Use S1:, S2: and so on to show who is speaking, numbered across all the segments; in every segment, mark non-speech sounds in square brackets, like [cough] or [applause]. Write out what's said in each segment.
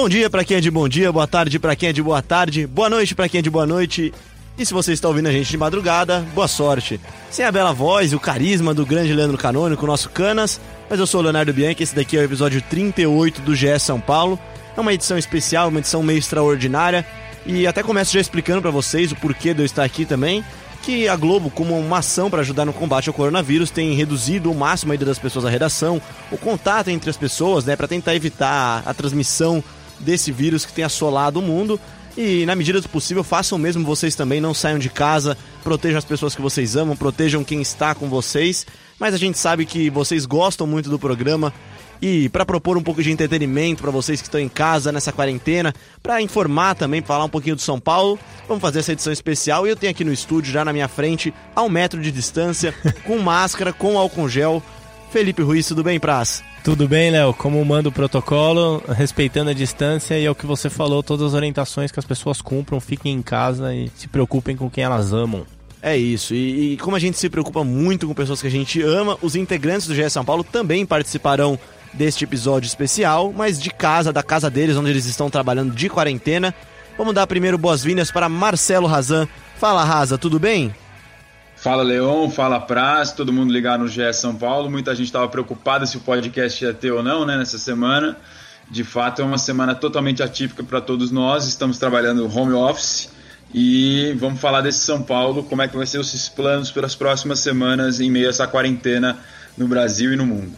S1: Bom dia para quem é de bom dia, boa tarde para quem é de boa tarde, boa noite para quem é de boa noite. E se você está ouvindo a gente de madrugada, boa sorte. Sem a bela voz e o carisma do grande Leandro Canônico, nosso Canas, mas eu sou o Leonardo Bianchi, esse daqui é o episódio 38 do GE São Paulo. É uma edição especial, uma edição meio extraordinária. E até começo já explicando para vocês o porquê de eu estar aqui também que a Globo, como uma ação para ajudar no combate ao coronavírus, tem reduzido o máximo a ida das pessoas à redação, o contato entre as pessoas, né, para tentar evitar a transmissão desse vírus que tem assolado o mundo. E na medida do possível, façam mesmo vocês também, não saiam de casa, protejam as pessoas que vocês amam, protejam quem está com vocês. Mas a gente sabe que vocês gostam muito do programa e para propor um pouco de entretenimento para vocês que estão em casa nessa quarentena, para informar também, falar um pouquinho do São Paulo, vamos fazer essa edição especial. E eu tenho aqui no estúdio, já na minha frente, a um metro de distância, [laughs] com máscara, com álcool gel, Felipe Ruiz, tudo bem, Praz?
S2: Tudo bem, Léo? Como manda o protocolo, respeitando a distância e é o que você falou, todas as orientações que as pessoas cumpram, fiquem em casa e se preocupem com quem elas amam.
S1: É isso, e, e, como a gente se preocupa muito com pessoas que a gente ama, os integrantes do GE São Paulo também participarão deste episódio especial, mas de casa, da casa deles, onde eles estão trabalhando de quarentena. Vamos dar primeiro boas-vindas para Marcelo Razan. Fala, Raza, tudo bem?
S3: Fala Leon, fala Praz, todo mundo ligado no GE São Paulo. Muita gente estava preocupada se o podcast ia ter ou não, né, nessa semana. De fato, é uma semana totalmente atípica para todos nós. Estamos trabalhando home office e vamos falar desse São Paulo, como é que vai ser os planos para as próximas semanas em meio a essa quarentena no Brasil e no mundo.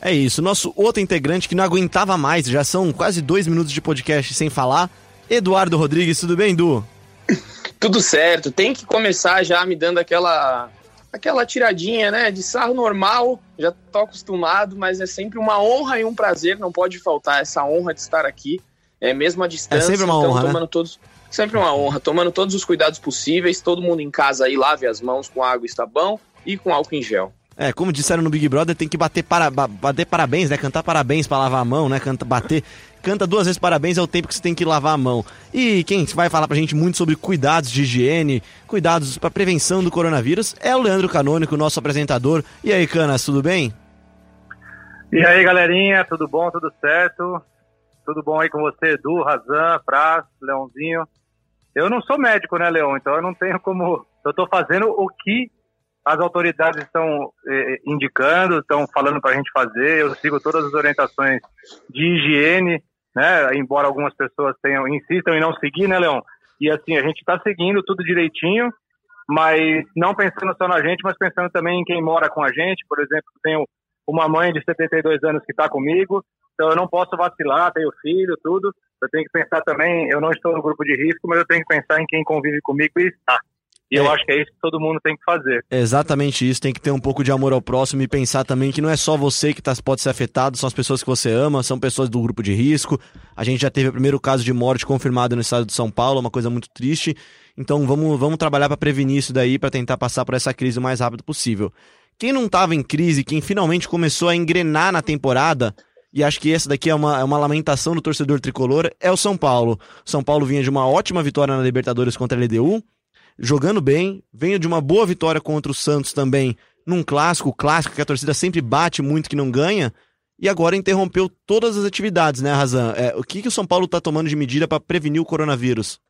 S1: É isso, nosso outro integrante que não aguentava mais, já são quase dois minutos de podcast sem falar, Eduardo Rodrigues, tudo bem, Edu?
S4: Tudo certo. Tem que começar já me dando aquela aquela tiradinha, né, de sarro normal. Já tô acostumado, mas é sempre uma honra e um prazer, não pode faltar essa honra de estar aqui. É mesmo a distância,
S1: é sempre uma então, honra,
S4: né? tomando né? todos sempre uma honra, tomando todos os cuidados possíveis, todo mundo em casa aí lave as mãos com água e sabão e com álcool em gel.
S1: É, como disseram no Big Brother, tem que bater, para, bater parabéns, né? Cantar parabéns para lavar a mão, né? Canta, bater, canta duas vezes parabéns é o tempo que você tem que lavar a mão. E quem vai falar pra gente muito sobre cuidados de higiene, cuidados para prevenção do coronavírus, é o Leandro Canônico, nosso apresentador. E aí, Canas, tudo bem?
S5: E aí, galerinha, tudo bom, tudo certo? Tudo bom aí com você, Edu, Razan, Praz, Leãozinho? Eu não sou médico, né, Leão? Então eu não tenho como. Eu tô fazendo o que as autoridades estão eh, indicando, estão falando para a gente fazer. Eu sigo todas as orientações de higiene, né? Embora algumas pessoas tenham insistam em não seguir, né, Leão? E assim a gente está seguindo tudo direitinho, mas não pensando só na gente, mas pensando também em quem mora com a gente. Por exemplo, tenho uma mãe de 72 anos que está comigo, então eu não posso vacilar, tenho filho, tudo. Eu tenho que pensar também, eu não estou no grupo de risco, mas eu tenho que pensar em quem convive comigo e está. E é. eu acho que é isso que todo mundo tem que fazer.
S1: É exatamente isso, tem que ter um pouco de amor ao próximo e pensar também que não é só você que tá, pode ser afetado, são as pessoas que você ama, são pessoas do grupo de risco. A gente já teve o primeiro caso de morte confirmado no estado de São Paulo, uma coisa muito triste. Então vamos, vamos trabalhar para prevenir isso daí, para tentar passar por essa crise o mais rápido possível. Quem não estava em crise, quem finalmente começou a engrenar na temporada, e acho que essa daqui é uma, é uma lamentação do torcedor tricolor, é o São Paulo. São Paulo vinha de uma ótima vitória na Libertadores contra a LDU, jogando bem, venho de uma boa vitória contra o Santos também, num clássico, clássico que a torcida sempre bate muito que não ganha, e agora interrompeu todas as atividades, né, Razan? É, o que, que o São Paulo está tomando de medida para prevenir o coronavírus?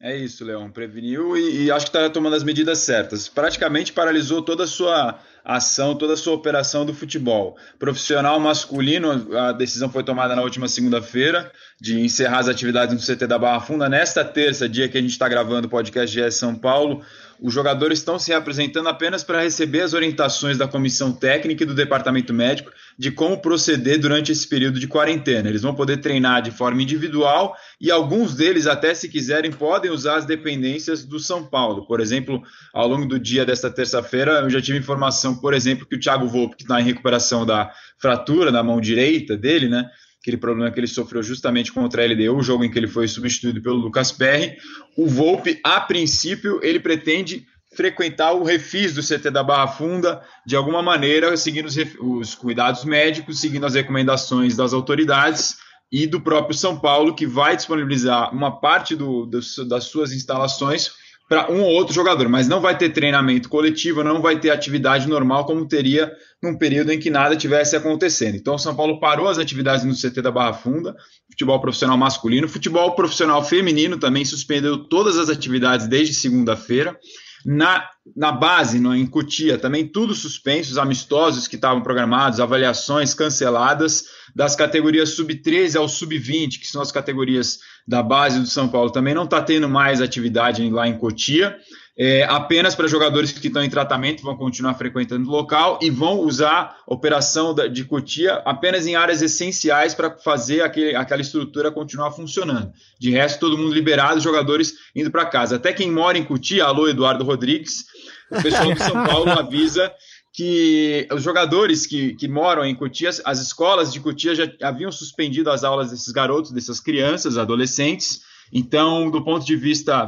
S3: É isso, Leão. Preveniu e, e acho que está tomando as medidas certas. Praticamente paralisou toda a sua ação, toda a sua operação do futebol. Profissional masculino, a decisão foi tomada na última segunda-feira de encerrar as atividades no CT da Barra Funda. Nesta terça, dia que a gente está gravando o podcast GS São Paulo, os jogadores estão se apresentando apenas para receber as orientações da comissão técnica e do departamento médico de como proceder durante esse período de quarentena. Eles vão poder treinar de forma individual e alguns deles, até se quiserem, podem usar as dependências do São Paulo. Por exemplo, ao longo do dia desta terça-feira, eu já tive informação, por exemplo, que o Thiago Volpe, que está em recuperação da fratura na mão direita dele, né? Aquele problema que ele sofreu justamente contra a LDU, o jogo em que ele foi substituído pelo Lucas Perry. O Volpe, a princípio, ele pretende frequentar o refis do CT da Barra Funda de alguma maneira, seguindo os, os cuidados médicos, seguindo as recomendações das autoridades e do próprio São Paulo, que vai disponibilizar uma parte do, do, das suas instalações para um ou outro jogador, mas não vai ter treinamento coletivo, não vai ter atividade normal como teria num período em que nada tivesse acontecendo. Então, o São Paulo parou as atividades no CT da Barra Funda, futebol profissional masculino. Futebol profissional feminino também suspendeu todas as atividades desde segunda-feira. Na, na base, no, em Cotia, também tudo suspenso, os amistosos que estavam programados, avaliações canceladas, das categorias sub-13 ao sub-20, que são as categorias da base do São Paulo, também não está tendo mais atividade lá em Cotia é, apenas para jogadores que estão em tratamento, vão continuar frequentando o local e vão usar operação de Cotia apenas em áreas essenciais para fazer aquele, aquela estrutura continuar funcionando. De resto, todo mundo liberado, jogadores indo para casa. Até quem mora em Cotia, alô Eduardo Rodrigues, o pessoal do São Paulo avisa que os jogadores que, que moram em Cotia, as escolas de Cotia já haviam suspendido as aulas desses garotos, dessas crianças, adolescentes. Então, do ponto de vista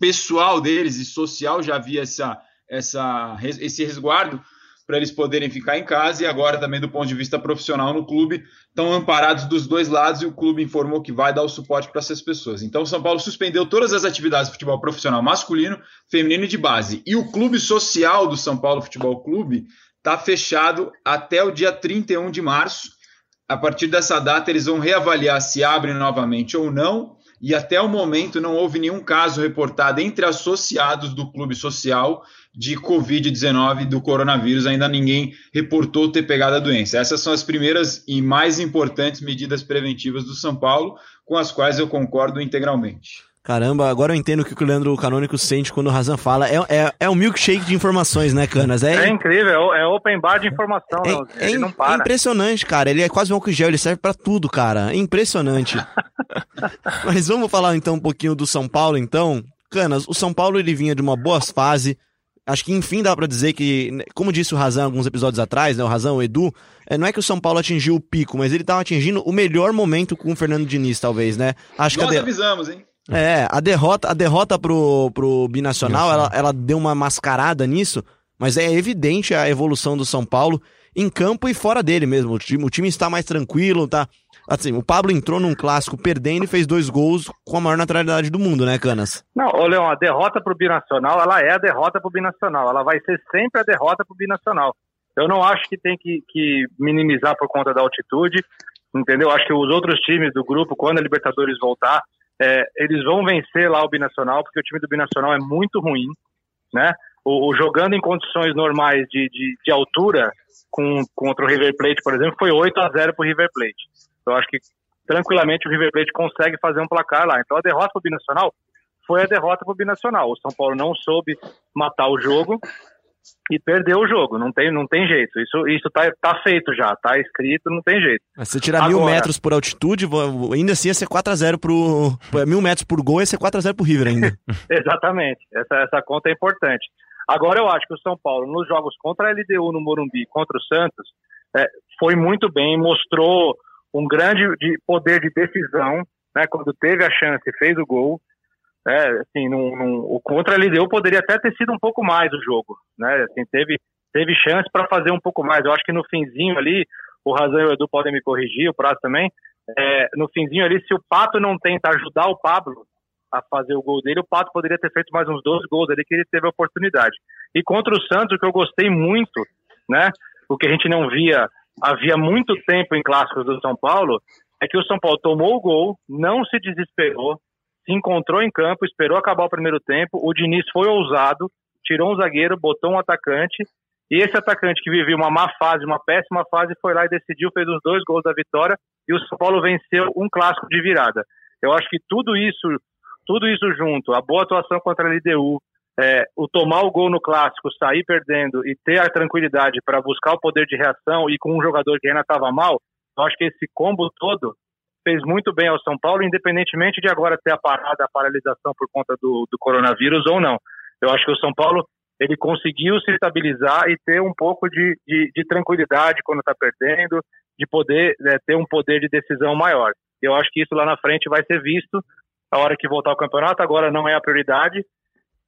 S3: pessoal deles e social já havia essa, essa, esse resguardo para eles poderem ficar em casa e agora também do ponto de vista profissional no clube estão amparados dos dois lados e o clube informou que vai dar o suporte para essas pessoas. Então o São Paulo suspendeu todas as atividades de futebol profissional masculino, feminino e de base. E o clube social do São Paulo Futebol Clube está fechado até o dia 31 de março. A partir dessa data eles vão reavaliar se abrem novamente ou não e até o momento não houve nenhum caso reportado entre associados do clube social de Covid-19 do coronavírus. Ainda ninguém reportou ter pegado a doença. Essas são as primeiras e mais importantes medidas preventivas do São Paulo, com as quais eu concordo integralmente.
S1: Caramba, agora eu entendo o que o Leandro Canônico sente quando o Razan fala. É, é, é um milkshake de informações, né, Canas?
S5: É, é incrível, é, é open bar de informação.
S1: É, é, é impressionante, cara. Ele é quase um álcool gel, ele serve para tudo, cara. É impressionante. [laughs] Mas vamos falar então um pouquinho do São Paulo, então. Canas, o São Paulo ele vinha de uma boa fase. Acho que enfim dá para dizer que, como disse o Razan alguns episódios atrás, né, o Razan, o Edu, é, não é que o São Paulo atingiu o pico, mas ele tava atingindo o melhor momento com o Fernando Diniz, talvez, né?
S3: Acho Nós que de... avisamos, hein?
S1: É, a derrota, a derrota pro, pro Binacional, ela, ela deu uma mascarada nisso, mas é evidente a evolução do São Paulo em campo e fora dele mesmo. O time, o time está mais tranquilo, tá Assim, o Pablo entrou num clássico perdendo e fez dois gols com a maior naturalidade do mundo, né, Canas?
S5: Não, ô Leão, a derrota pro Binacional, ela é a derrota pro Binacional. Ela vai ser sempre a derrota pro Binacional. Eu não acho que tem que, que minimizar por conta da altitude, entendeu? Acho que os outros times do grupo, quando a Libertadores voltar, é, eles vão vencer lá o Binacional, porque o time do Binacional é muito ruim, né? O, o jogando em condições normais de, de, de altura, com, contra o River Plate, por exemplo, foi 8 a 0 para o River Plate. Eu acho que tranquilamente o River Plate consegue fazer um placar lá. Então a derrota para o Binacional foi a derrota para o Binacional. O São Paulo não soube matar o jogo e perdeu o jogo. Não tem, não tem jeito. Isso, isso tá, tá feito já, tá escrito, não tem jeito.
S1: Se tirar Agora, mil metros por altitude, ainda assim ia ser 4x0 pro. Mil metros por gol ia ser 4x0 pro River ainda. [laughs]
S5: Exatamente. Essa, essa conta é importante. Agora eu acho que o São Paulo, nos jogos contra a LDU no Morumbi, contra o Santos, é, foi muito bem, mostrou um grande de poder de decisão, né, quando teve a chance fez o gol. É, assim, num, num, o contra a LDU poderia até ter sido um pouco mais o jogo, né? Assim, teve, teve chance para fazer um pouco mais. Eu acho que no finzinho ali, o Razão e o Edu podem me corrigir, o Prazo também. É, no finzinho ali, se o Pato não tenta ajudar o Pablo a fazer o gol dele, o Pato poderia ter feito mais uns 12 gols ali que ele teve a oportunidade. E contra o Santos, o que eu gostei muito, né? O que a gente não via havia muito tempo em clássicos do São Paulo, é que o São Paulo tomou o gol, não se desesperou, se encontrou em campo, esperou acabar o primeiro tempo, o Diniz foi ousado, tirou um zagueiro, botou um atacante, e esse atacante que vivia uma má fase, uma péssima fase, foi lá e decidiu, fez os dois gols da vitória, e o São Paulo venceu um clássico de virada. Eu acho que tudo isso, tudo isso junto, a boa atuação contra a LDU, é, o tomar o gol no clássico, sair perdendo e ter a tranquilidade para buscar o poder de reação e com um jogador que ainda estava mal, eu acho que esse combo todo fez muito bem ao São Paulo, independentemente de agora ter a parada, a paralisação por conta do, do coronavírus ou não. Eu acho que o São Paulo ele conseguiu se estabilizar e ter um pouco de, de, de tranquilidade quando está perdendo, de poder é, ter um poder de decisão maior. Eu acho que isso lá na frente vai ser visto a hora que voltar o campeonato. Agora não é a prioridade,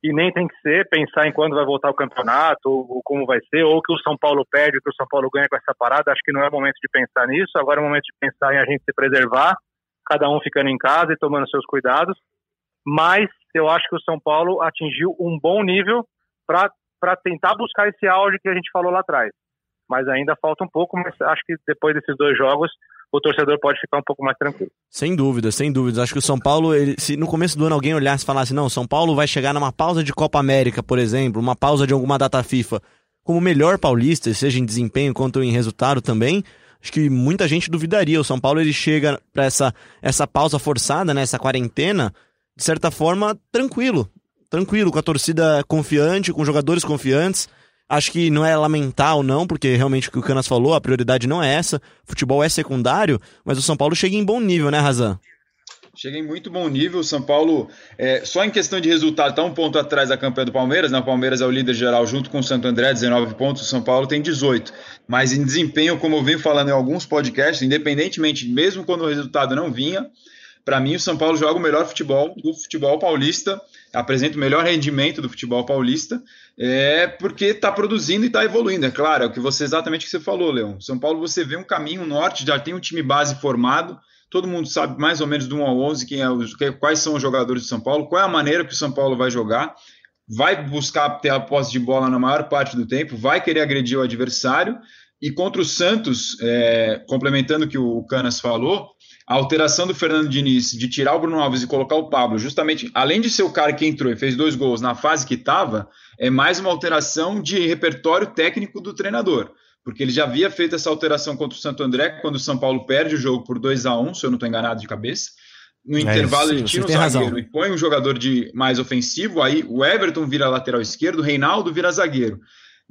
S5: e nem tem que ser pensar em quando vai voltar o campeonato, ou, ou, como vai ser, ou que o São Paulo perde, que o São Paulo ganha com essa parada. Acho que não é momento de pensar nisso, agora é momento de pensar em a gente se preservar, cada um ficando em casa e tomando seus cuidados. Mas eu acho que o São Paulo atingiu um bom nível para tentar buscar esse auge que a gente falou lá atrás. Mas ainda falta um pouco, mas acho que depois desses dois jogos o torcedor pode ficar um pouco mais tranquilo.
S1: Sem dúvida, sem dúvida. Acho que o São Paulo, ele, se no começo do ano alguém olhasse e falasse, não, São Paulo vai chegar numa pausa de Copa América, por exemplo, uma pausa de alguma data FIFA, como melhor paulista, seja em desempenho quanto em resultado também, acho que muita gente duvidaria. O São Paulo ele chega para essa, essa pausa forçada, né, essa quarentena, de certa forma, tranquilo. Tranquilo, com a torcida confiante, com jogadores confiantes. Acho que não é lamentar ou não, porque realmente o que o Canas falou, a prioridade não é essa. Futebol é secundário, mas o São Paulo chega em bom nível, né, Razan?
S3: Chega em muito bom nível. O São Paulo, é, só em questão de resultado, está um ponto atrás da campanha do Palmeiras. Né? O Palmeiras é o líder geral junto com o Santo André, 19 pontos. O São Paulo tem 18. Mas em desempenho, como eu venho falando em alguns podcasts, independentemente, mesmo quando o resultado não vinha, para mim o São Paulo joga o melhor futebol do futebol paulista, apresenta o melhor rendimento do futebol paulista é porque está produzindo e está evoluindo. É claro, é o que você exatamente que você falou, Leão. São Paulo você vê um caminho norte, já tem um time base formado, todo mundo sabe mais ou menos do 1 ao 11 quem é, quais são os jogadores do São Paulo, qual é a maneira que o São Paulo vai jogar, vai buscar ter a posse de bola na maior parte do tempo, vai querer agredir o adversário. E contra o Santos, é, complementando o que o Canas falou, a alteração do Fernando Diniz de tirar o Bruno Alves e colocar o Pablo, justamente, além de ser o cara que entrou e fez dois gols na fase que estava, é mais uma alteração de repertório técnico do treinador. Porque ele já havia feito essa alteração contra o Santo André, quando o São Paulo perde o jogo por 2 a 1 se eu não estou enganado de cabeça. No é, intervalo, sim, ele tira o zagueiro razão. e põe um jogador de mais ofensivo. Aí o Everton vira lateral esquerdo, o Reinaldo vira zagueiro.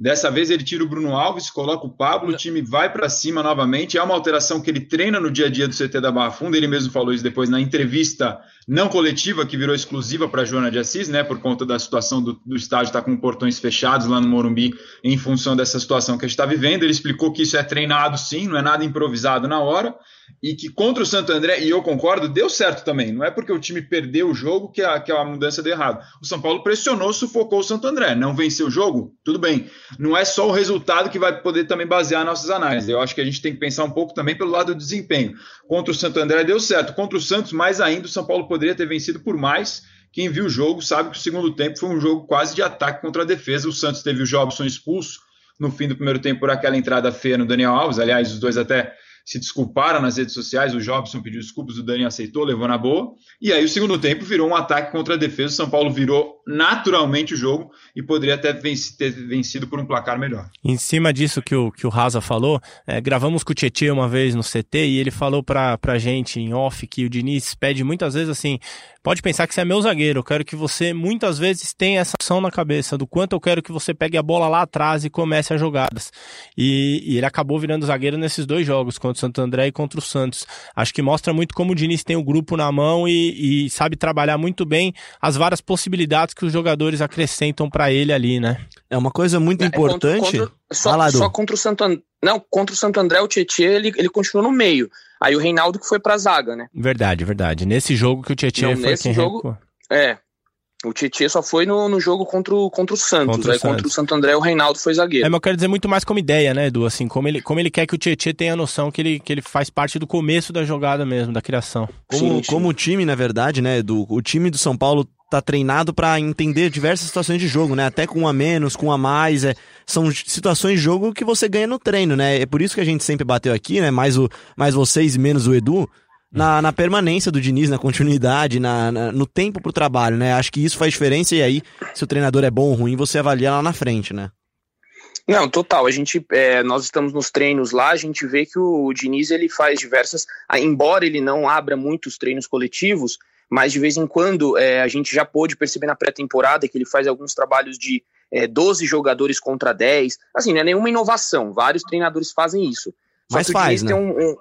S3: Dessa vez ele tira o Bruno Alves, coloca o Pablo, o time vai para cima novamente. É uma alteração que ele treina no dia a dia do CT da Barra Funda. Ele mesmo falou isso depois na entrevista não coletiva, que virou exclusiva para a Joana de Assis, né? Por conta da situação do, do estádio estar tá com portões fechados lá no Morumbi, em função dessa situação que a gente está vivendo. Ele explicou que isso é treinado sim, não é nada improvisado na hora e que contra o Santo André, e eu concordo, deu certo também. Não é porque o time perdeu o jogo que a, que a mudança deu errado. O São Paulo pressionou, sufocou o Santo André. Não venceu o jogo? Tudo bem. Não é só o resultado que vai poder também basear nossas análises. Eu acho que a gente tem que pensar um pouco também pelo lado do desempenho. Contra o Santo André deu certo. Contra o Santos, mais ainda, o São Paulo poderia ter vencido por mais. Quem viu o jogo sabe que o segundo tempo foi um jogo quase de ataque contra a defesa. O Santos teve o Jobson expulso no fim do primeiro tempo por aquela entrada feia no Daniel Alves. Aliás, os dois até se desculparam nas redes sociais, o Jobson pediu desculpas, o Dani aceitou, levou na boa. E aí o segundo tempo virou um ataque contra a defesa. O São Paulo virou naturalmente o jogo e poderia até ter vencido por um placar melhor.
S2: Em cima disso que o, que o Raza falou, é, gravamos com o Tietchan uma vez no CT e ele falou pra, pra gente em off que o Diniz pede muitas vezes assim: pode pensar que você é meu zagueiro. Eu quero que você muitas vezes tenha essa ação na cabeça do quanto eu quero que você pegue a bola lá atrás e comece as jogadas. E, e ele acabou virando zagueiro nesses dois jogos, contra o Santo André e contra o Santos. Acho que mostra muito como o Diniz tem o grupo na mão e, e sabe trabalhar muito bem as várias possibilidades que os jogadores acrescentam para ele ali, né?
S1: É uma coisa muito é, importante. Contra,
S4: contra, só, só, contra o Santo André. Não, contra o Santo André, o Tietchan, ele, ele continuou no meio. Aí o Reinaldo que foi pra zaga, né?
S2: Verdade, verdade. Nesse jogo que o Tietchan foi nesse quem
S4: jogo, recuou. É. O Tietchan só foi no, no jogo contra o, contra o Santos. Contra o aí Santos. contra o Santo André, o Reinaldo foi zagueiro.
S2: É, mas eu quero dizer muito mais como ideia, né, Edu? Assim, como ele, como ele quer que o Tietchan tenha a noção que ele, que ele faz parte do começo da jogada mesmo, da criação.
S1: Como, sim, sim. como o time, na verdade, né, Edu? O time do São Paulo tá treinado para entender diversas situações de jogo, né? Até com um a menos, com um a mais, é, são situações de jogo que você ganha no treino, né? É por isso que a gente sempre bateu aqui, né? Mais, o, mais vocês e menos o Edu, na, na permanência do Diniz, na continuidade, na, na, no tempo pro trabalho, né? Acho que isso faz diferença e aí, se o treinador é bom ou ruim, você avalia lá na frente, né?
S4: Não, total. A gente, é, nós estamos nos treinos lá, a gente vê que o Diniz ele faz diversas, embora ele não abra muitos treinos coletivos, mas de vez em quando é, a gente já pôde perceber na pré-temporada que ele faz alguns trabalhos de é, 12 jogadores contra 10. Assim, não é nenhuma inovação, vários treinadores fazem isso.
S1: Só mas faz, né? Um, um,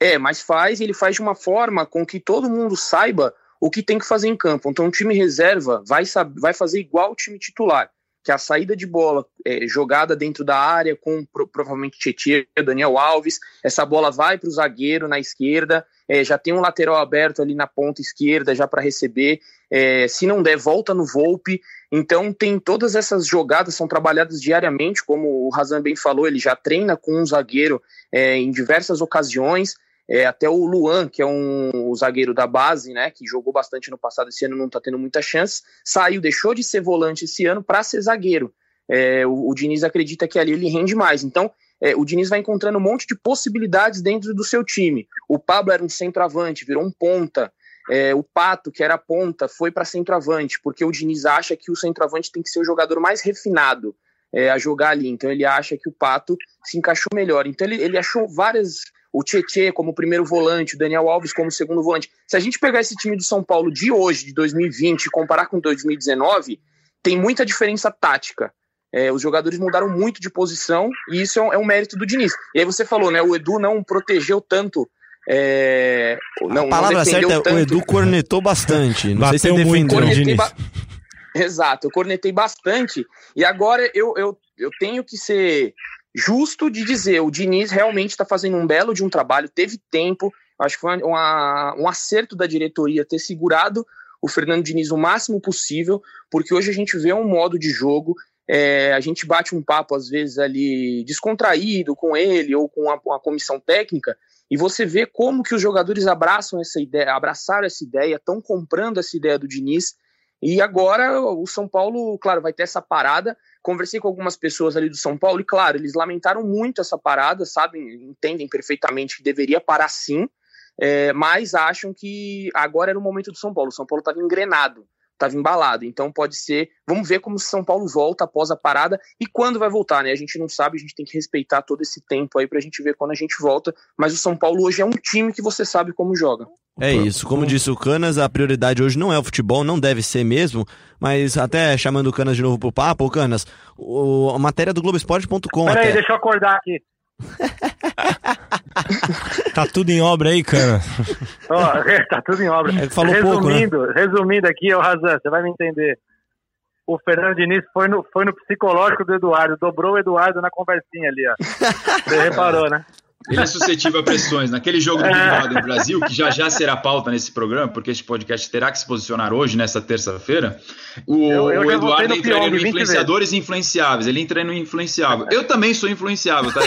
S4: é, mas faz, ele faz de uma forma com que todo mundo saiba o que tem que fazer em campo. Então, o time reserva vai, vai fazer igual o time titular, que é a saída de bola é, jogada dentro da área com provavelmente Tietchan, Daniel Alves, essa bola vai para o zagueiro na esquerda, é, já tem um lateral aberto ali na ponta esquerda já para receber. É, se não der, volta no Volpe. Então tem todas essas jogadas são trabalhadas diariamente, como o Razan bem falou, ele já treina com um zagueiro é, em diversas ocasiões. É, até o Luan, que é um o zagueiro da base, né, que jogou bastante no passado, esse ano não está tendo muita chance, saiu, deixou de ser volante esse ano para ser zagueiro. É, o, o Diniz acredita que ali ele rende mais. Então, é, o Diniz vai encontrando um monte de possibilidades dentro do seu time. O Pablo era um centroavante, virou um ponta. É, o Pato, que era ponta, foi para centroavante, porque o Diniz acha que o centroavante tem que ser o jogador mais refinado é, a jogar ali. Então ele acha que o Pato se encaixou melhor. Então ele, ele achou várias. O Tietê como primeiro volante, o Daniel Alves como segundo volante. Se a gente pegar esse time do São Paulo de hoje, de 2020, e comparar com 2019, tem muita diferença tática. É, os jogadores mudaram muito de posição e isso é um, é um, mérito do Diniz. E aí você falou, né? O Edu não protegeu tanto. É,
S1: não, a palavra certa é o Edu cornetou bastante. Não
S2: Bateu sei se. Muito, Diniz. Ba... [laughs]
S4: Exato, eu cornetei bastante. E agora eu, eu, eu tenho que ser justo de dizer, o Diniz realmente está fazendo um belo de um trabalho, teve tempo, acho que foi uma, um acerto da diretoria ter segurado o Fernando Diniz o máximo possível, porque hoje a gente vê um modo de jogo, é, a gente bate um papo às vezes ali descontraído com ele ou com a, a comissão técnica, e você vê como que os jogadores abraçam essa ideia, abraçaram essa ideia, estão comprando essa ideia do Diniz, e agora o São Paulo, claro, vai ter essa parada. Conversei com algumas pessoas ali do São Paulo e, claro, eles lamentaram muito essa parada, sabem, entendem perfeitamente que deveria parar sim, é, mas acham que agora era o momento do São Paulo. O São Paulo estava engrenado, estava embalado. Então pode ser. Vamos ver como o São Paulo volta após a parada e quando vai voltar, né? A gente não sabe, a gente tem que respeitar todo esse tempo aí para a gente ver quando a gente volta. Mas o São Paulo hoje é um time que você sabe como joga.
S1: É isso, como disse o Canas, a prioridade hoje não é o futebol, não deve ser mesmo, mas até chamando o Canas de novo pro papo, o Canas, o, a matéria do Globoesporte.com.
S5: Peraí, deixa eu acordar aqui. [laughs]
S2: tá tudo em obra aí, Canas.
S5: Oh, tá tudo em obra.
S1: É, falou resumindo,
S5: pouco, né? resumindo aqui, o Razan, você vai me entender. O Fernando Diniz foi no, foi no psicológico do Eduardo, dobrou o Eduardo na conversinha ali, ó. Você reparou, né?
S3: Ele é suscetível a pressões. Naquele jogo do Big Brother Brasil, que já já será pauta nesse programa, porque este podcast terá que se posicionar hoje, nessa terça-feira, o, eu, eu o Eduardo entraria no influenciadores influenciáveis. Ele entra no influenciável. Eu também sou influenciável, tá?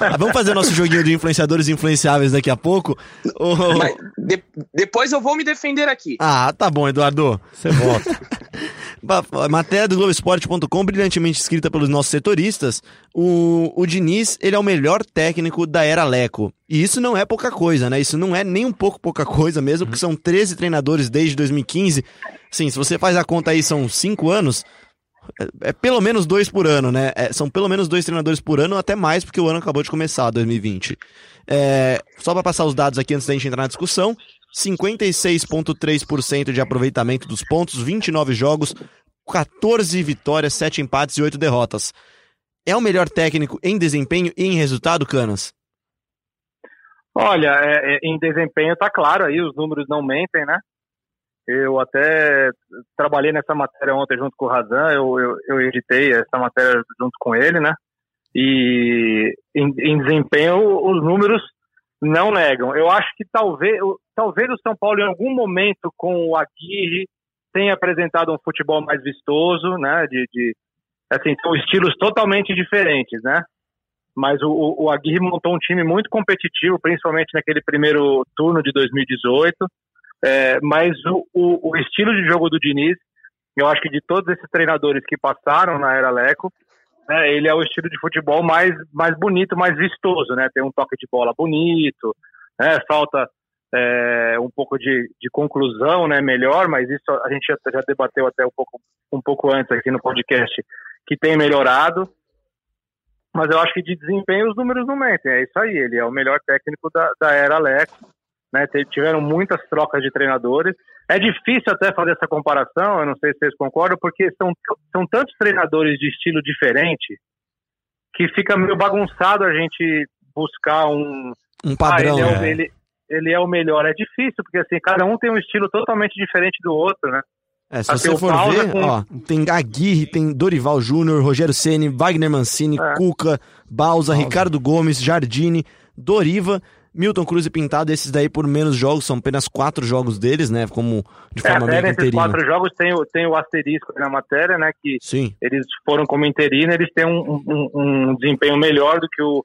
S1: ah, vamos fazer nosso joguinho de influenciadores influenciáveis daqui a pouco?
S4: De, depois eu vou me defender aqui.
S1: Ah, tá bom, Eduardo. Você volta. [laughs] Matéria do Globoesporte.com, brilhantemente escrita pelos nossos setoristas. O, o Diniz, ele é o melhor técnico da era Leco. E isso não é pouca coisa, né? Isso não é nem um pouco pouca coisa mesmo, porque são 13 treinadores desde 2015. Sim, se você faz a conta aí, são 5 anos. É, é, pelo menos dois por ano, né? É, são pelo menos dois treinadores por ano, até mais, porque o ano acabou de começar, 2020. É, só para passar os dados aqui antes da gente entrar na discussão. 56,3% de aproveitamento dos pontos, 29 jogos, 14 vitórias, 7 empates e 8 derrotas. É o melhor técnico em desempenho e em resultado, Canas?
S5: Olha, é, é, em desempenho tá claro aí, os números não mentem, né? Eu até trabalhei nessa matéria ontem junto com o Razan, eu, eu, eu editei essa matéria junto com ele, né? E em, em desempenho, os números não negam. Eu acho que talvez, talvez o São Paulo, em algum momento, com o Aguirre, tenha apresentado um futebol mais vistoso, né? De, de assim, são estilos totalmente diferentes, né? Mas o, o Aguirre montou um time muito competitivo, principalmente naquele primeiro turno de 2018. É, mas o, o, o, estilo de jogo do Diniz, eu acho que de todos esses treinadores que passaram na era Leco, né, ele é o estilo de futebol mais, mais bonito, mais vistoso, né? Tem um toque de bola bonito, né? Falta é, um pouco de, de conclusão, né? Melhor, mas isso a gente já, já debateu até um pouco, um pouco antes aqui no podcast, que tem melhorado. Mas eu acho que de desempenho os números não mentem. É isso aí, ele é o melhor técnico da, da era Leco. Né, tiveram muitas trocas de treinadores. É difícil até fazer essa comparação, eu não sei se vocês concordam, porque são, são tantos treinadores de estilo diferente que fica meio bagunçado a gente buscar um.
S1: Um padrão.
S5: Ah, ele,
S1: é o,
S5: é. ele, ele, é o melhor. É difícil, porque assim, cada um tem um estilo totalmente diferente do outro, né?
S1: É, se assim, você for ver, com... ó, tem Aguirre, tem Dorival Júnior, Rogério Ceni, Wagner Mancini, é. Cuca, Balsa, Ricardo Gomes, Jardine, Doriva Milton Cruz e Pintado, esses daí por menos jogos, são apenas quatro jogos deles, né? Como de forma é,
S5: meio nesses interino. quatro jogos tem, tem o asterisco na matéria, né? Que
S1: Sim.
S5: eles foram como interino, eles têm um, um, um, desempenho melhor do que o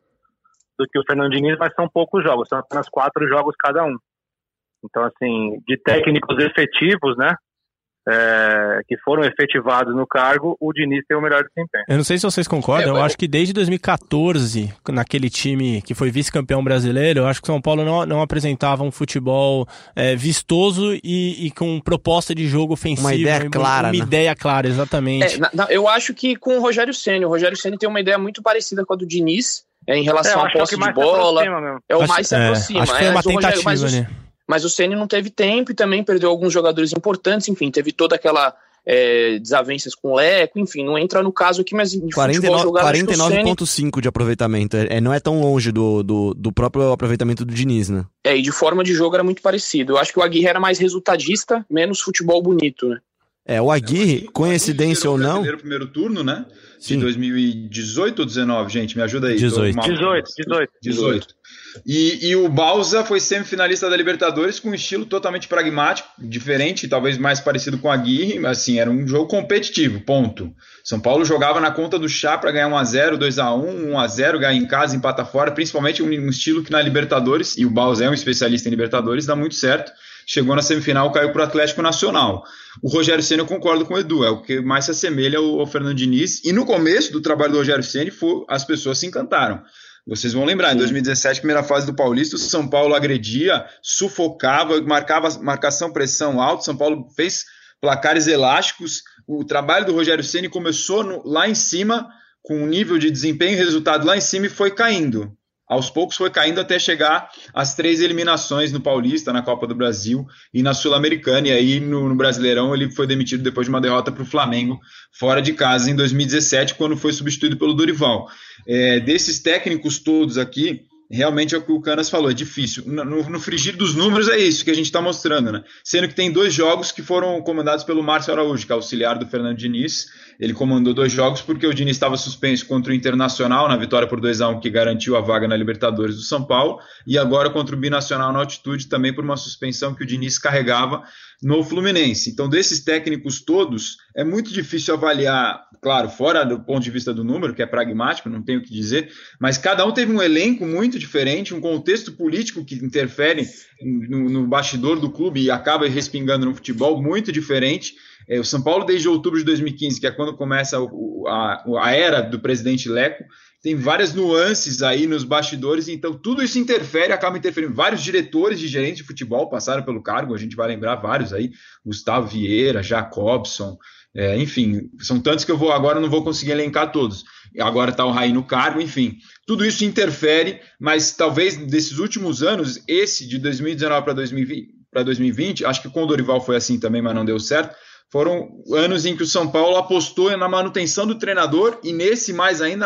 S5: do que o Fernando Diniz, mas são poucos jogos, são apenas quatro jogos cada um. Então, assim, de técnicos efetivos, né? É, que foram efetivados no cargo, o Diniz tem o melhor desempenho.
S2: Eu não sei se vocês concordam, é, eu acho que desde 2014, naquele time que foi vice-campeão brasileiro, eu acho que o São Paulo não, não apresentava um futebol é, vistoso e, e, com proposta de jogo ofensivo.
S1: Uma ideia clara.
S2: Uma
S1: né?
S2: ideia clara, exatamente.
S4: É, eu acho que com o Rogério Senna, o Rogério Senna tem uma ideia muito parecida com a do Diniz, é, em relação à posse de bola. É o mais se aproxima.
S2: Acho que foi uma tentativa,
S4: Rogério,
S2: né?
S4: Mas o Ceni não teve tempo e também perdeu alguns jogadores importantes, enfim, teve toda aquela é, desavenças com o Leco, enfim, não entra no caso aqui, mas de
S1: 49,5 de aproveitamento, é, não é tão longe do, do, do, próprio aproveitamento do Diniz, né?
S4: É, e de forma de jogo era muito parecido. Eu acho que o Aguirre era mais resultadista, menos futebol bonito, né?
S1: É, o Aguirre, coincidência ou não...
S3: primeiro turno, né? Sim. De 2018 ou 19, gente? Me ajuda aí.
S2: 18.
S5: 18, 18.
S3: 18. E, e o Balsa foi semifinalista da Libertadores com um estilo totalmente pragmático, diferente, talvez mais parecido com a Aguirre, mas assim, era um jogo competitivo, ponto. São Paulo jogava na conta do chá para ganhar 1x0, 2x1, 1x0, ganhar em casa, empata fora, principalmente um, um estilo que na Libertadores, e o Balsa é um especialista em Libertadores, dá muito certo chegou na semifinal, caiu para o Atlético Nacional. O Rogério Ceni eu concordo com o Edu, é o que mais se assemelha ao, ao Fernando Diniz. E no começo do trabalho do Rogério Ceni, as pessoas se encantaram. Vocês vão lembrar, em 2017, primeira fase do Paulista, o São Paulo agredia, sufocava, marcava marcação, pressão alta. São Paulo fez placares elásticos. O trabalho do Rogério Ceni começou no, lá em cima, com um nível de desempenho e resultado lá em cima e foi caindo aos poucos foi caindo até chegar às três eliminações no Paulista, na Copa do Brasil e na Sul-Americana. E aí no, no, Brasileirão ele foi demitido depois de uma derrota para o Flamengo fora de casa em 2017, quando foi substituído pelo Dorival. É, desses técnicos todos aqui, realmente é o que o Canas falou, é difícil. No, no frigir dos números é isso que a gente está mostrando, né? Sendo que tem dois jogos que foram comandados pelo Márcio Araújo, que é auxiliar do Fernando Diniz. Ele comandou dois jogos porque o Diniz estava suspenso contra o Internacional, na vitória por 2 a 1 que garantiu a vaga na Libertadores do São Paulo, e agora contra o Binacional na altitude, também por uma suspensão que o Diniz carregava no Fluminense. Então, desses técnicos todos, é muito difícil avaliar, claro, fora do ponto de vista do número, que é pragmático, não tenho o que dizer, mas cada um teve um elenco muito diferente, um contexto político que interfere no, no bastidor do clube e acaba respingando no futebol muito diferente. É, o São Paulo, desde outubro de 2015, que é quando começa a, a era do presidente Leco, tem várias nuances aí nos bastidores, então tudo isso interfere, acaba interferindo. Vários diretores de gerentes de futebol passaram pelo cargo, a gente vai lembrar vários aí, Gustavo Vieira, Jacobson, é, enfim, são tantos que eu vou agora não vou conseguir elencar todos. Agora está o Raí no cargo, enfim. Tudo isso interfere, mas talvez desses últimos anos, esse de 2019 para 2020, 2020, acho que com o Dorival foi assim também, mas não deu certo foram anos em que o São Paulo apostou na manutenção do treinador e nesse mais ainda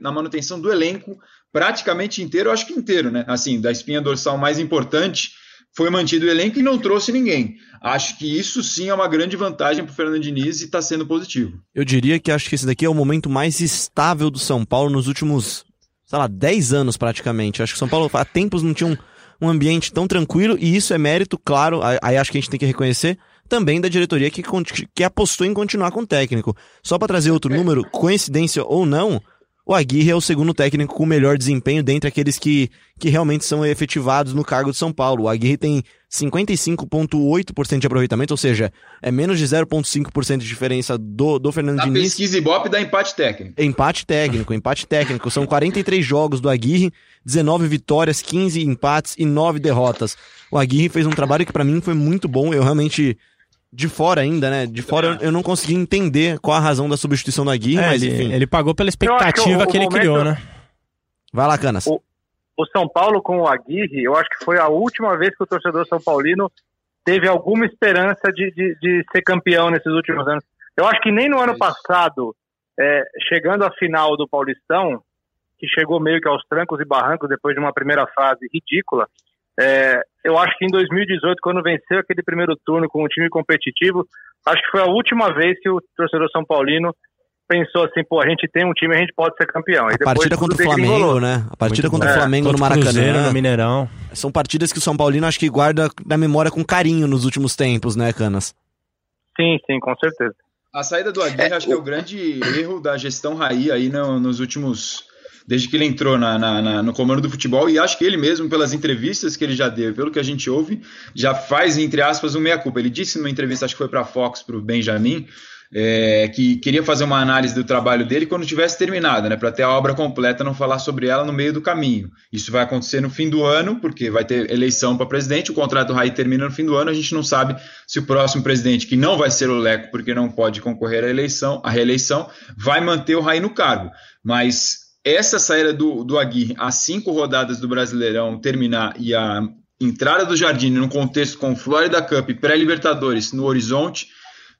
S3: na manutenção do elenco praticamente inteiro, acho que inteiro, né? Assim, da espinha dorsal mais importante foi mantido o elenco e não trouxe ninguém. Acho que isso sim é uma grande vantagem para o Fernando Diniz e está sendo positivo.
S1: Eu diria que acho que esse daqui é o momento mais estável do São Paulo nos últimos, sei lá, 10 anos praticamente. Acho que o São Paulo há tempos não tinha um, um ambiente tão tranquilo e isso é mérito, claro, aí acho que a gente tem que reconhecer também da diretoria que, que apostou em continuar com o técnico. Só para trazer outro número, coincidência ou não, o Aguirre é o segundo técnico com melhor desempenho dentre aqueles que, que realmente são efetivados no cargo de São Paulo. O Aguirre tem 55,8% de aproveitamento, ou seja, é menos de 0,5% de diferença do, do Fernando
S3: Na
S1: Diniz.
S3: pesquisa Ibope dá empate técnico.
S1: Empate técnico, empate técnico. São 43 jogos do Aguirre, 19 vitórias, 15 empates e 9 derrotas. O Aguirre fez um trabalho que para mim foi muito bom. Eu realmente de fora ainda, né? De fora eu, não consegui entender qual a razão da substituição do Aguirre, é, mas
S2: ele,
S1: enfim.
S2: Ele pagou pela expectativa que, o, que, ele momento, criou, né?
S1: Vai lá, Canas.
S5: O, o, São Paulo com o Aguirre, eu acho que foi a última vez que o torcedor São Paulino teve alguma esperança de, de, de ser campeão nesses últimos anos. Eu acho que nem no ano passado, é, chegando à final do Paulistão, que chegou meio que aos trancos e barrancos depois de uma primeira fase ridícula, é, eu acho que em 2018, quando venceu aquele primeiro turno com um time competitivo, acho que foi a última vez que o torcedor São Paulino pensou assim, pô, a gente tem um time, a gente pode ser campeão.
S1: a partida contra o Flamengo, né? A partida Muito contra bom. o Flamengo é, no Maracanã. Cruzeiro,
S2: no Mineirão.
S1: São partidas que o São Paulino acho que guarda na memória com carinho nos últimos tempos, né, Canas?
S5: Sim, sim, com certeza.
S3: A saída do Aguirre é, acho que é o grande erro da gestão Raí aí no, nos últimos desde que ele entrou na, na, na, no comando do futebol, e acho que ele mesmo, pelas entrevistas que ele já deu, pelo que a gente ouve, já faz, entre aspas, um meia-culpa. Ele disse numa entrevista, acho que foi para a Fox, para o Benjamin, é, que queria fazer uma análise do trabalho dele quando tivesse terminado, né, para ter a obra completa, não falar sobre ela no meio do caminho. Isso vai acontecer no fim do ano, porque vai ter eleição para presidente, o contrato do Raí termina no fim do ano, a gente não sabe se o próximo presidente, que não vai ser o Leco, porque não pode concorrer à eleição, à reeleição, vai manter o Raí no cargo. Mas essa saída do, do Aguirre, as cinco rodadas do Brasileirão terminar e a entrada do Jardim no contexto com Florida Cup pré-Libertadores no horizonte,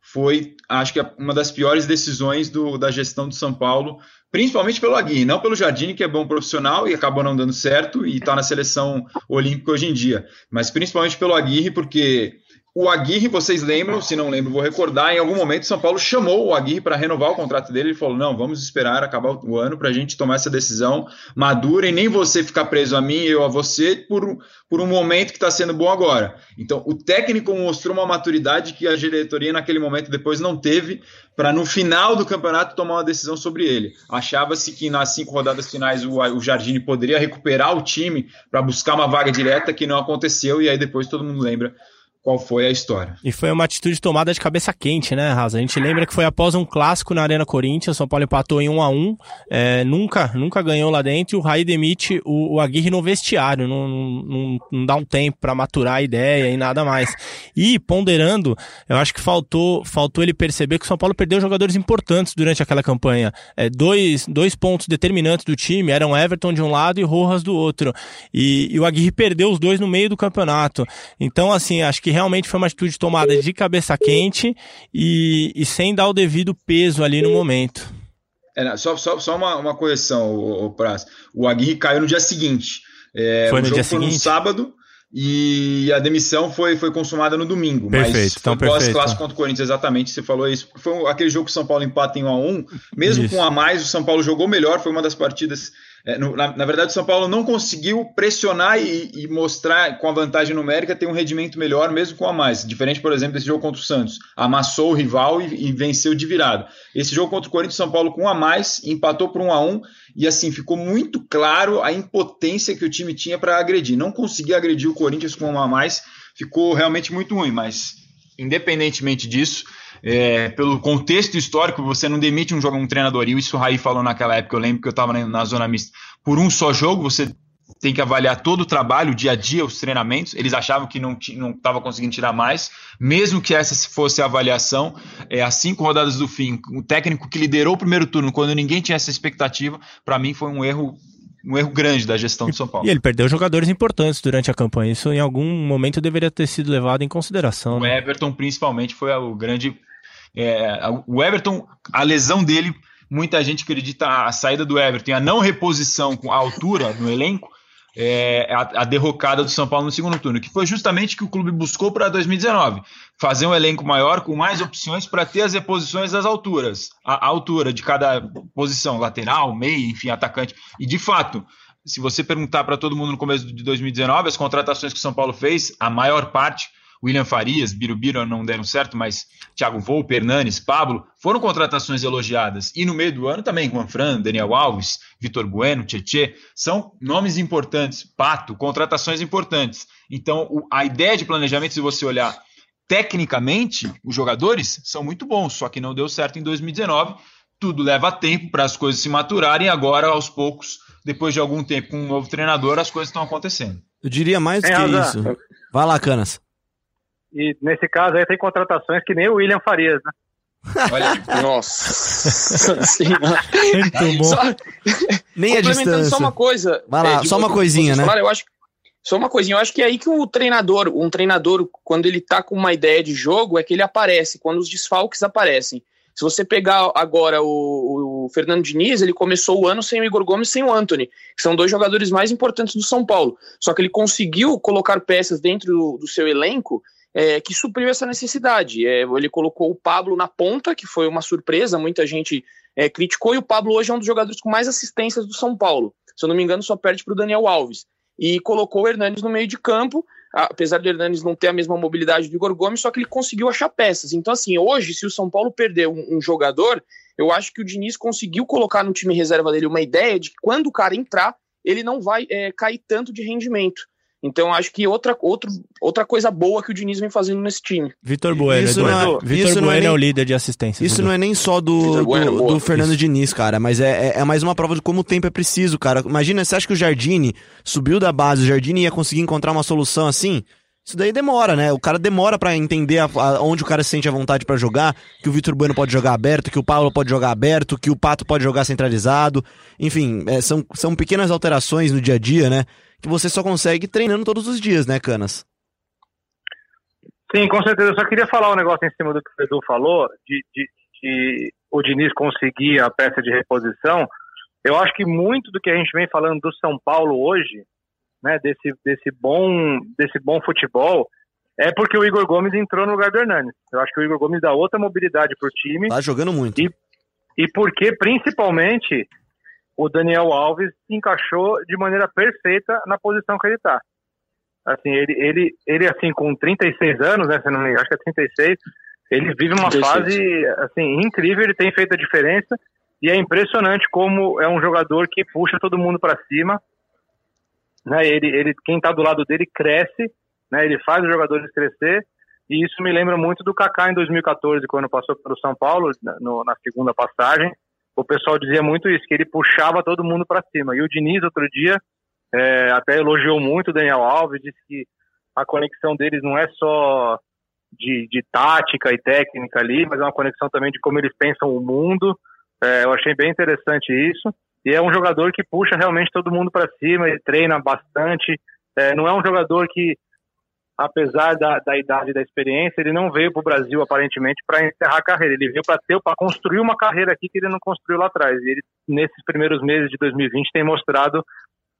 S3: foi, acho que, uma das piores decisões do, da gestão do São Paulo, principalmente pelo Aguirre, não pelo Jardine, que é bom profissional e acabou não dando certo e está na seleção olímpica hoje em dia, mas principalmente pelo Aguirre, porque o Aguirre, vocês lembram, se não lembram, vou recordar, em algum momento São Paulo chamou o Aguirre para renovar o contrato dele. Ele falou: não, vamos esperar acabar o ano para a gente tomar essa decisão madura e nem você ficar preso a mim, eu a você, por, por um momento que está sendo bom agora. Então, o técnico mostrou uma maturidade que a diretoria naquele momento depois não teve para no final do campeonato tomar uma decisão sobre ele. Achava-se que nas cinco rodadas finais o, o Jardine poderia recuperar o time para buscar uma vaga direta, que não aconteceu, e aí depois todo mundo lembra qual foi a história.
S2: E foi uma atitude tomada de cabeça quente, né, Raza? A gente lembra que foi após um clássico na Arena Corinthians, São Paulo empatou em 1 a 1 é, nunca, nunca ganhou lá dentro, e o Raí demite o, o Aguirre no vestiário, não, não, não dá um tempo para maturar a ideia e nada mais. E, ponderando, eu acho que faltou, faltou ele perceber que o São Paulo perdeu jogadores importantes durante aquela campanha. É, dois, dois pontos determinantes do time eram Everton de um lado e Rojas do outro. E, e o Aguirre perdeu os dois no meio do campeonato. Então, assim, acho que realmente foi uma atitude tomada de cabeça quente e, e sem dar o devido peso ali no momento.
S3: É, só, só, só uma, uma correção, o, o Praz. O Aguirre caiu no dia seguinte. É,
S2: foi no dia
S3: foi
S2: seguinte?
S3: no sábado e a demissão foi, foi consumada no domingo.
S2: Perfeito,
S3: mas
S2: então
S3: foi
S2: perfeito.
S3: pós-clássico contra o Corinthians, exatamente, você falou isso. Foi aquele jogo que o São Paulo empata em 1 a 1 mesmo
S2: Isso.
S3: com a mais, o São Paulo jogou melhor, foi uma das partidas na, na verdade, o São Paulo não conseguiu pressionar e, e mostrar com a vantagem numérica ter um rendimento melhor, mesmo com a mais. Diferente, por exemplo, desse jogo contra o Santos. Amassou o rival e, e venceu de virada. Esse jogo contra o Corinthians, São Paulo com um a mais, empatou por um a um e assim ficou muito claro a impotência que o time tinha para agredir. Não conseguia agredir o Corinthians com um a mais, ficou realmente muito ruim, mas independentemente disso, é, pelo contexto histórico, você não demite um jogo um treinador. E isso o Raí falou naquela época, eu lembro que eu estava na, na zona mista. Por um só jogo, você tem que avaliar todo o trabalho, o dia a dia, os treinamentos. Eles achavam que não estava conseguindo tirar mais, mesmo que essa fosse a avaliação. É, às cinco rodadas do fim, o técnico que liderou o primeiro turno, quando ninguém tinha essa expectativa, para mim foi um erro um erro grande da gestão do São Paulo.
S2: E ele perdeu jogadores importantes durante a campanha. Isso em algum momento deveria ter sido levado em consideração.
S3: O
S2: né?
S3: Everton, principalmente, foi o grande. é, o Everton, a lesão dele, muita gente acredita a saída do Everton e a não reposição com a altura no elenco. É, a, a derrocada do São Paulo no segundo turno, que foi justamente o que o clube buscou para 2019, fazer um elenco maior com mais opções para ter as reposições das alturas, a, a altura de cada posição, lateral, meio, enfim, atacante. E de fato, se você perguntar para todo mundo no começo de 2019, as contratações que o São Paulo fez, a maior parte, William Farias, Birubiru não deram certo, mas Thiago Volpe, Hernanes, Pablo, foram contratações elogiadas. E no meio do ano também, Juan Fran, Daniel Alves, Vitor Bueno, Tietê, são nomes importantes. Pato, contratações importantes. Então, o- a ideia de planejamento, se você olhar tecnicamente, os jogadores são muito bons, só que não deu certo em 2019. Tudo leva tempo para as coisas se maturarem. Agora, aos poucos, depois de algum tempo com um novo treinador, as coisas estão acontecendo.
S1: Eu diria mais do
S5: É,
S1: que isso. Vai lá, Canas.
S5: E nesse caso aí tem contratações que nem o William Farias, né?
S3: Olha. [laughs]
S4: Nossa senhora.
S2: Muito bom.
S4: Só,
S1: Nem a
S4: complementando
S1: distância.
S4: só uma coisa.
S1: Vai lá,
S4: de
S1: só uma coisinha, né?
S4: falaram, eu acho, só uma coisinha. Eu acho que é aí que o treinador, um treinador, quando ele tá com uma ideia de jogo, é que ele aparece, quando os desfalques aparecem. Se você pegar agora o, o Fernando Diniz, ele começou o ano sem o Igor Gomes e sem o Anthony, que são dois jogadores mais importantes do São Paulo. Só que ele conseguiu colocar peças dentro do, do seu elenco é, que supriu essa necessidade. É, ele colocou o Pablo na ponta, que foi uma surpresa, muita gente é, criticou, e o Pablo hoje é um dos jogadores com mais assistências do São Paulo. Se eu não me engano, só perde para o Daniel Alves. E colocou o Hernandes no meio de campo, apesar do Hernanes não ter a mesma mobilidade do Igor Gomes, só que ele conseguiu achar peças. Então, assim, hoje, se o São Paulo perder um, um jogador, eu acho que o Diniz conseguiu colocar no time reserva dele uma ideia de que quando o cara entrar, ele não vai é, cair tanto de rendimento. Então, acho que outra, outro, outra coisa boa que o Diniz vem fazendo nesse time.
S2: Vitor Bueno,
S1: Isso não é-
S2: Vitor
S1: isso
S2: Bueno
S1: não é
S2: é,
S1: nem-
S2: o líder de assistência.
S1: Isso não é nem só do,
S4: Bueno,
S1: do,
S4: boa.
S1: do Fernando
S2: Isso.
S1: Diniz, cara, mas é, é, é mais uma prova de como o tempo é preciso, cara. Imagina, você acha que o Jardine subiu da base, o Jardine ia conseguir encontrar uma solução assim? Isso daí demora, né? O cara demora pra entender a- a- onde o cara se sente à vontade pra jogar, que o Vitor Bueno pode jogar aberto, que o Paulo pode jogar aberto, que o Pato pode jogar centralizado. Enfim, é, são, são pequenas alterações no dia a dia, né? Que você só consegue treinando todos os dias, né, Canas?
S5: Sim, com certeza. Eu só queria falar um negócio em cima do que o Edu falou, de, de, de o Diniz conseguir a peça de reposição. Eu acho que muito do que a gente vem falando do São Paulo hoje, né, desse, desse, bom, desse bom futebol, é porque o Igor Gomes entrou no lugar do Hernandes. Eu acho que o Igor Gomes dá outra mobilidade para o time
S1: Tá jogando muito.
S5: E- e porque, principalmente, o Daniel Alves se encaixou de maneira perfeita na posição que ele está. Assim, ele, ele, ele, assim, com 36 anos, né, se não me engano, acho que é 36, ele vive uma
S4: 36.
S5: fase, assim, incrível, ele tem feito a diferença, e é impressionante como é um jogador que puxa todo mundo para cima, né, ele, ele, quem está do lado dele cresce, né, ele faz os jogadores crescer, e isso me lembra muito do Kaká em 2014, quando passou pelo São Paulo, na- no- na segunda passagem. O pessoal dizia muito isso, que ele puxava todo mundo para cima. E o Diniz, outro dia, é, até elogiou muito o Daniel Alves, disse que a conexão deles não é só de, de tática e técnica ali, mas é uma conexão também de como eles pensam o mundo. É, eu achei bem interessante isso. E é um jogador que puxa realmente todo mundo para cima, ele treina bastante. É, não é um jogador que apesar da, da idade e da experiência, ele não veio para o Brasil aparentemente para encerrar a carreira. Ele veio para para construir uma carreira aqui que ele não construiu lá atrás. E ele nesses primeiros meses de 2020 tem mostrado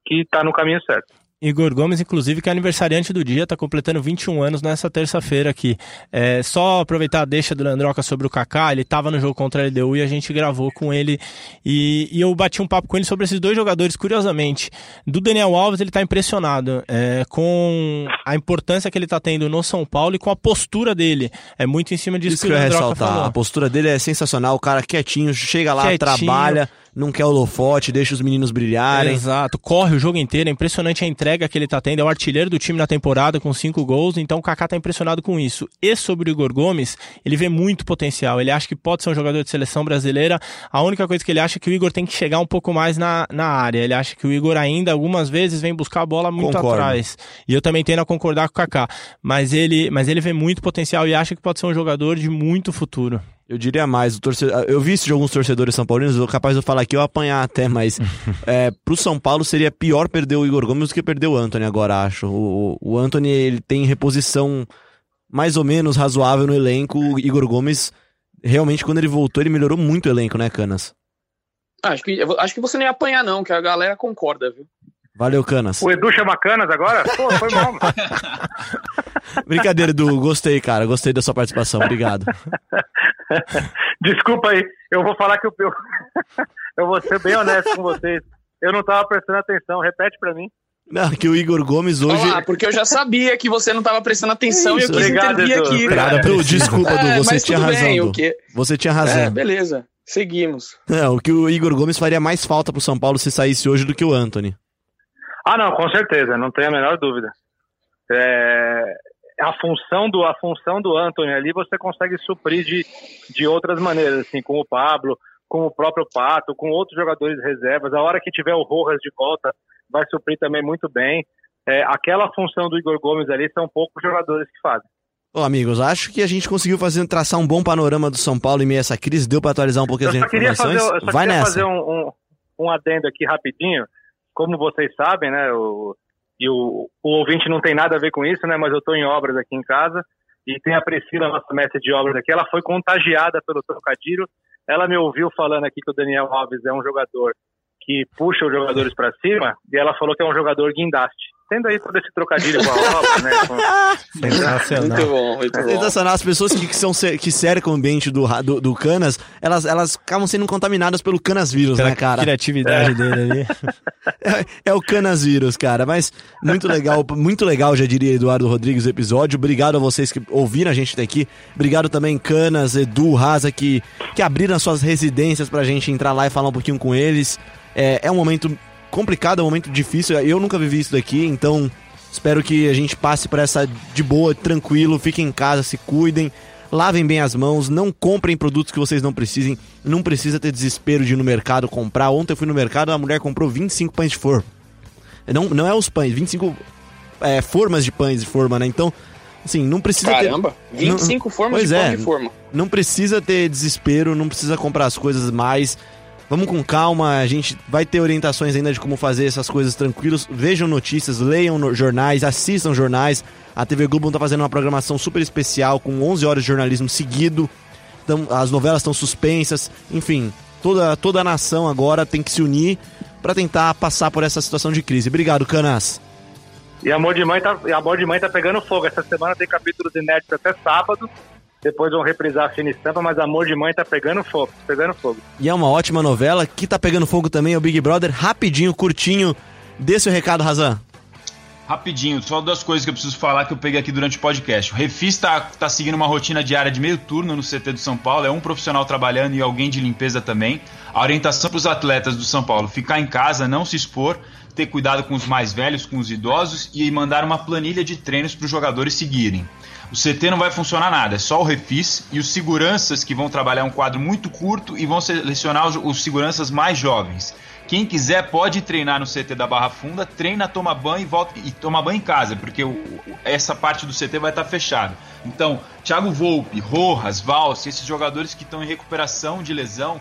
S5: que está no caminho certo.
S2: Igor Gomes, inclusive, que é aniversariante do dia, está completando 21 anos nessa terça-feira aqui. É, só aproveitar a deixa do Leandroca sobre o Kaká, ele estava no jogo contra a LDU e a gente gravou com ele e, e eu bati um papo com ele sobre esses dois jogadores, curiosamente. Do Daniel Alves, ele está impressionado é, com a importância que ele está tendo no São Paulo e com a postura dele. É muito em cima disso
S1: Isso
S2: que
S1: que
S2: o Leandroca
S1: ressaltar.
S2: falou.
S1: A postura dele é sensacional. O cara quietinho, chega lá,
S2: Quietinho.
S1: trabalha, não quer holofote, deixa os meninos brilharem.
S2: Exato, corre o jogo inteiro, é impressionante a entrega que ele tá tendo, é o artilheiro do time na temporada com cinco gols, então o Kaká tá impressionado com isso. E sobre o Igor Gomes, ele vê muito potencial, ele acha que pode ser um jogador de seleção brasileira, a única coisa que ele acha é que o Igor tem que chegar um pouco mais na, na área, ele acha que o Igor ainda algumas vezes vem buscar a bola muito
S1: Concordo.
S2: atrás, e eu também tendo a concordar com o Kaká, mas ele, mas ele vê muito potencial e acha que pode ser um jogador de muito futuro.
S1: Eu diria mais, o torcedor, eu vi isso de alguns torcedores são paulinos, eu capaz de eu falar aqui, eu apanhar até, mas é, [laughs] pro São Paulo seria pior perder o Igor Gomes do que perder o Anthony agora, acho. O, o Anthony, ele tem reposição mais ou menos razoável no elenco, o Igor Gomes, realmente, quando ele voltou, ele melhorou muito o elenco, né, Canas?
S4: Ah, Acho que, acho que você nem ia apanhar, não, que a galera concorda, viu?
S1: Valeu, Canas.
S5: O Edu chama canas agora? Pô, foi mal. [laughs]
S1: Brincadeira, Edu, gostei, cara, gostei da sua participação, obrigado. [laughs]
S5: Desculpa aí, eu vou falar que eu, eu, [laughs] eu vou ser bem honesto com vocês. Eu não estava prestando atenção, repete para mim.
S1: Não, que o Igor Gomes hoje...
S4: Lá, porque eu já sabia que você não estava prestando atenção
S1: É
S4: e eu quis
S5: Obrigado,
S4: intervir
S5: Edu.
S4: aqui.
S5: Obrigado.
S1: Du, desculpa,
S4: É,
S1: Du, você
S4: mas
S1: tinha
S4: tudo
S1: razão,
S4: bem,
S1: Du.
S4: o quê?
S1: Você tinha
S4: É,
S1: razão.
S4: beleza. Seguimos.
S1: Não, o que o Igor Gomes faria mais falta pro São Paulo se saísse hoje do que o Anthony.
S5: Ah, não, com certeza, não tenho a menor dúvida. É, a função do a função do Anthony ali você consegue suprir de, de outras maneiras, assim, com o Pablo, com o próprio Pato, com outros jogadores reservas. A hora que tiver o Rojas de volta, vai suprir também muito bem. É, aquela função do Igor Gomes ali são poucos jogadores que fazem.
S1: Ô, amigos, acho que a gente conseguiu fazer, traçar um bom panorama do São Paulo em meio a essa crise. Deu pra atualizar um pouquinho
S5: Eu
S1: as
S5: queria fazer,
S1: informações?
S5: eu só
S1: Vai
S5: queria
S1: nessa.
S5: fazer um, um, um adendo aqui rapidinho. Como vocês sabem, né? O, e o, o ouvinte não tem nada a ver com isso, né? Mas eu estou em obras aqui em casa e tem a Priscila, nossa mestre de obras aqui. Ela foi contagiada pelo trocadilho. Ela me ouviu falando aqui que o Daniel Alves é um jogador que puxa os jogadores para cima e ela falou que é um jogador guindaste. Tendo aí todo esse trocadilho com a obra, né? Com... [laughs]
S2: Sensacional.
S4: Muito bom, muito bom.
S1: Sensacional. As pessoas que, que são, que cercam o ambiente do, do, do Canas, elas, elas acabam sendo contaminadas pelo Canas vírus,
S2: Pela
S1: né, cara?
S2: criatividade dele ali. [laughs]
S1: É, é o Canas vírus, cara. Mas muito legal, muito legal, já diria Eduardo Rodrigues, o episódio. Obrigado a vocês que ouviram a gente até aqui. Obrigado também, Canas, Edu, Raza, que, que abriram as suas residências pra gente entrar lá e falar um pouquinho com eles. É, é um momento complicado, é um momento difícil. Eu nunca vivi isso daqui, então espero que a gente passe por essa de boa, tranquilo. Fiquem em casa, se cuidem. Lavem bem as mãos, não comprem produtos que vocês não precisem. Não precisa ter desespero de ir no mercado comprar. Ontem eu fui no mercado, a mulher comprou 25 pães de forma. Não, não é os pães, 25 é, formas de pães de forma, né? Então, assim, não precisa
S4: Caramba,
S1: ter.
S4: 25 formas
S1: Pois
S4: de
S1: é.
S4: pão de forma.
S1: Não precisa ter desespero, não precisa comprar as coisas mais. Vamos com calma, a gente vai ter orientações ainda de como fazer essas coisas tranquilos. Vejam notícias, leiam no- jornais, assistam jornais. A TV Globo tá fazendo uma programação super especial com 11 horas de jornalismo seguido. Então, as novelas estão suspensas. Enfim, toda, toda a nação agora tem que se unir para tentar passar por essa situação de crise. Obrigado, Canas.
S5: E Amor de Mãe tá, Amor de Mãe tá pegando fogo. Essa semana tem capítulos inéditos até sábado. Depois vão reprisar a fina estampa, mas Amor de Mãe tá pegando fogo, pegando fogo.
S1: E é uma ótima novela que tá pegando fogo também, é o Big Brother. Rapidinho, curtinho. Dê seu recado, Razan.
S3: Rapidinho, só duas coisas que eu preciso falar que eu peguei aqui durante o podcast. O Refis tá, tá seguindo uma rotina diária de meio turno no CT do São Paulo, é um profissional trabalhando e alguém de limpeza também. A orientação para os atletas do São Paulo: ficar em casa, não se expor, ter cuidado com os mais velhos, com os idosos e mandar uma planilha de treinos para os jogadores seguirem. O CT não vai funcionar nada, é só o refis e os seguranças que vão trabalhar um quadro muito curto e vão selecionar os, os seguranças mais jovens. Quem quiser pode treinar no CT da Barra Funda, treina, toma banho e volta e toma banho em casa, porque o- essa parte do CT vai estar fechada. Então, Thiago Volpe, Rojas, Valse, esses jogadores que estão em recuperação de lesão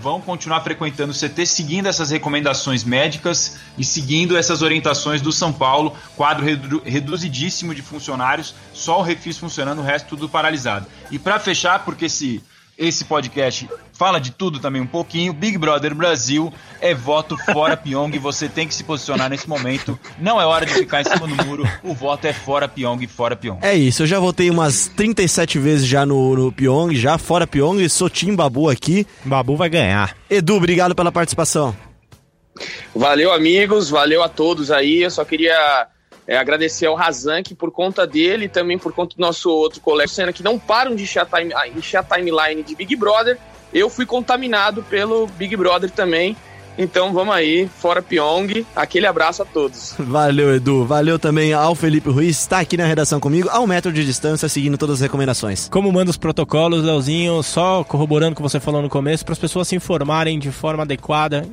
S3: vão continuar frequentando o CT, seguindo essas recomendações médicas e seguindo essas orientações do São Paulo, quadro redu- reduzidíssimo de funcionários, só o refis funcionando, o resto tudo paralisado. E para fechar, porque esse esse podcast fala de tudo também um pouquinho. Big Brother Brasil é voto fora [laughs] Pyong. Você tem que se posicionar nesse momento. Não é hora de ficar em cima do muro. O voto é fora Pyong, fora Pyong.
S1: É isso, eu já votei umas 37 vezes já no, no Pyong, já fora Pyong, sou Tim Babu aqui.
S2: Babu vai ganhar.
S1: Edu, obrigado pela participação.
S4: Valeu, amigos, valeu a todos aí. Eu só queria é, agradecer ao Razan, que por conta dele e também por conta do nosso outro colega, Senna, que não param de encher a, time, encher a timeline de Big Brother. Eu fui contaminado pelo Big Brother também. Então vamos aí, fora Pyong. Aquele abraço a todos.
S1: Valeu, Edu. Valeu também ao Felipe Ruiz, está aqui na redação comigo, a um metro de distância, seguindo todas as recomendações.
S2: Como manda os protocolos, Leozinho, só corroborando o que você falou no começo, para as pessoas se informarem de forma adequada.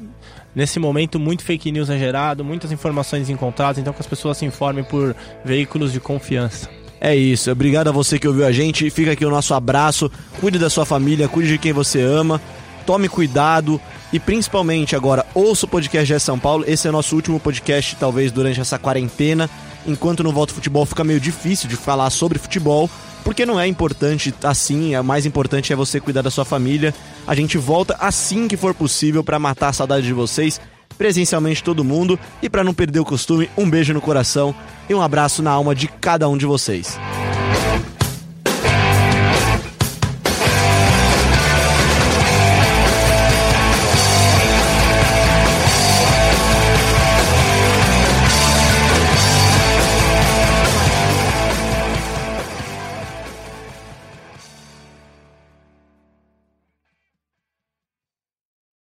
S2: Nesse momento, muito fake news é gerado, muitas informações encontradas, então que as pessoas se informem por veículos de confiança.
S1: É isso, obrigado a você que ouviu a gente. Fica aqui o nosso abraço. Cuide da sua família, cuide de quem você ama. Tome cuidado e principalmente agora ouça o podcast de São Paulo. Esse é o nosso último podcast, talvez durante essa quarentena. Enquanto não volta o futebol, fica meio difícil de falar sobre futebol, porque não é importante assim. O mais importante é você cuidar da sua família. A gente volta assim que for possível para matar a saudade de vocês presencialmente todo mundo e para não perder o costume, um beijo no coração e um abraço na alma de cada um de vocês.